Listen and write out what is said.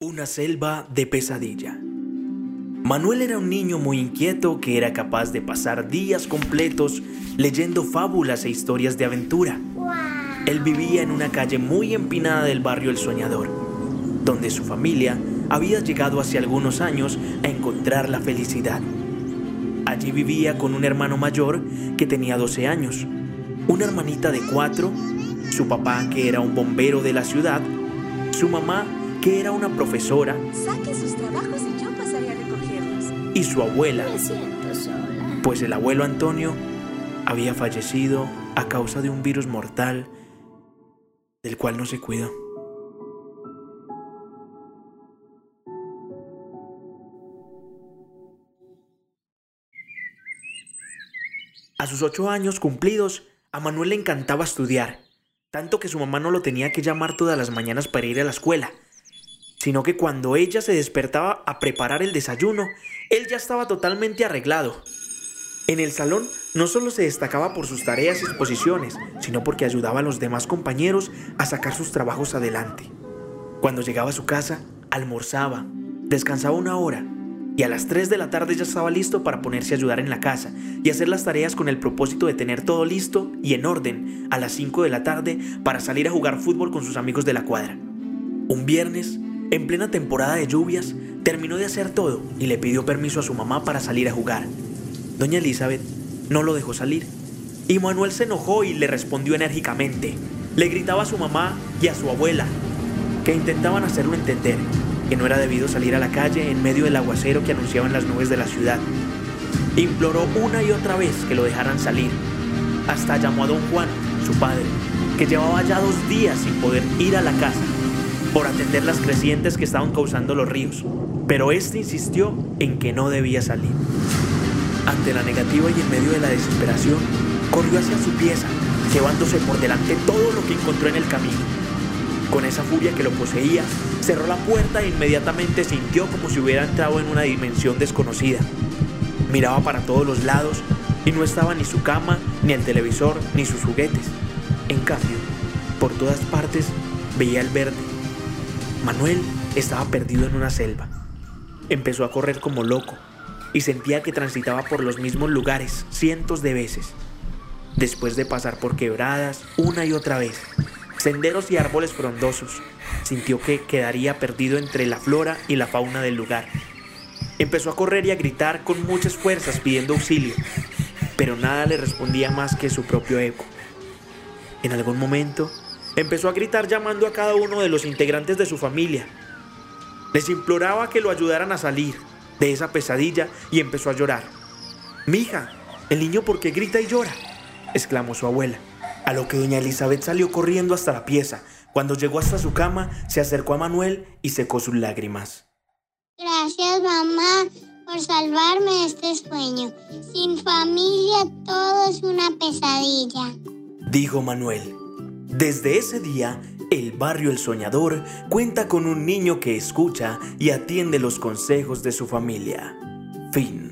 Una selva de pesadilla. Manuel era un niño muy inquieto que era capaz de pasar días completos leyendo fábulas e historias de aventura. Él vivía en una calle muy empinada del barrio El Soñador, donde su familia había llegado hace algunos años a encontrar la felicidad. Allí vivía con un hermano mayor que tenía 12 años, una hermanita de 4, su papá que era un bombero de la ciudad, su mamá que era una profesora. Sus trabajos y yo pasaré a recogerlos. Y su abuela. Me siento sola. Pues el abuelo Antonio había fallecido a causa de un virus mortal del cual no se cuidó. A sus ocho años cumplidos, a Manuel le encantaba estudiar, tanto que su mamá no lo tenía que llamar todas las mañanas para ir a la escuela, sino que cuando ella se despertaba a preparar el desayuno, él ya estaba totalmente arreglado. En el salón no solo se destacaba por sus tareas y exposiciones, sino porque ayudaba a los demás compañeros a sacar sus trabajos adelante. Cuando llegaba a su casa, almorzaba, descansaba una hora y a las 3 de la tarde ya estaba listo para ponerse a ayudar en la casa y hacer las tareas con el propósito de tener todo listo y en orden a las 5 de la tarde para salir a jugar fútbol con sus amigos de la cuadra. Un viernes, en plena temporada de lluvias, terminó de hacer todo y le pidió permiso a su mamá para salir a jugar. Doña Elizabeth no lo dejó salir y Manuel se enojó y le respondió enérgicamente. Le gritaba a su mamá y a su abuela, que intentaban hacerlo entender que no era debido salir a la calle en medio del aguacero que anunciaban las nubes de la ciudad. Imploró una y otra vez que lo dejaran salir. Hasta llamó a don Juan, su padre, que llevaba ya dos días sin poder ir a la casa por atender las crecientes que estaban causando los ríos. Pero este insistió en que no debía salir. Ante la negativa y en medio de la desesperación, corrió hacia su pieza, llevándose por delante todo lo que encontró en el camino. Con esa furia que lo poseía, cerró la puerta e inmediatamente sintió como si hubiera entrado en una dimensión desconocida. Miraba para todos los lados y no estaba ni su cama, ni el televisor, ni sus juguetes. En cambio, por todas partes veía el verde. Manuel estaba perdido en una selva. Empezó a correr como loco y sentía que transitaba por los mismos lugares cientos de veces. Después de pasar por quebradas una y otra vez, senderos y árboles frondosos, sintió que quedaría perdido entre la flora y la fauna del lugar. Empezó a correr y a gritar con muchas fuerzas pidiendo auxilio, pero nada le respondía más que su propio eco. En algún momento, empezó a gritar llamando a cada uno de los integrantes de su familia. Les imploraba que lo ayudaran a salir de esa pesadilla y empezó a llorar. Mija, el niño por qué grita y llora, exclamó su abuela. A lo que doña Elizabeth salió corriendo hasta la pieza. Cuando llegó hasta su cama, se acercó a Manuel y secó sus lágrimas. Gracias, mamá, por salvarme de este sueño. Sin familia todo es una pesadilla. Dijo Manuel. Desde ese día, el barrio El Soñador cuenta con un niño que escucha y atiende los consejos de su familia. Fin.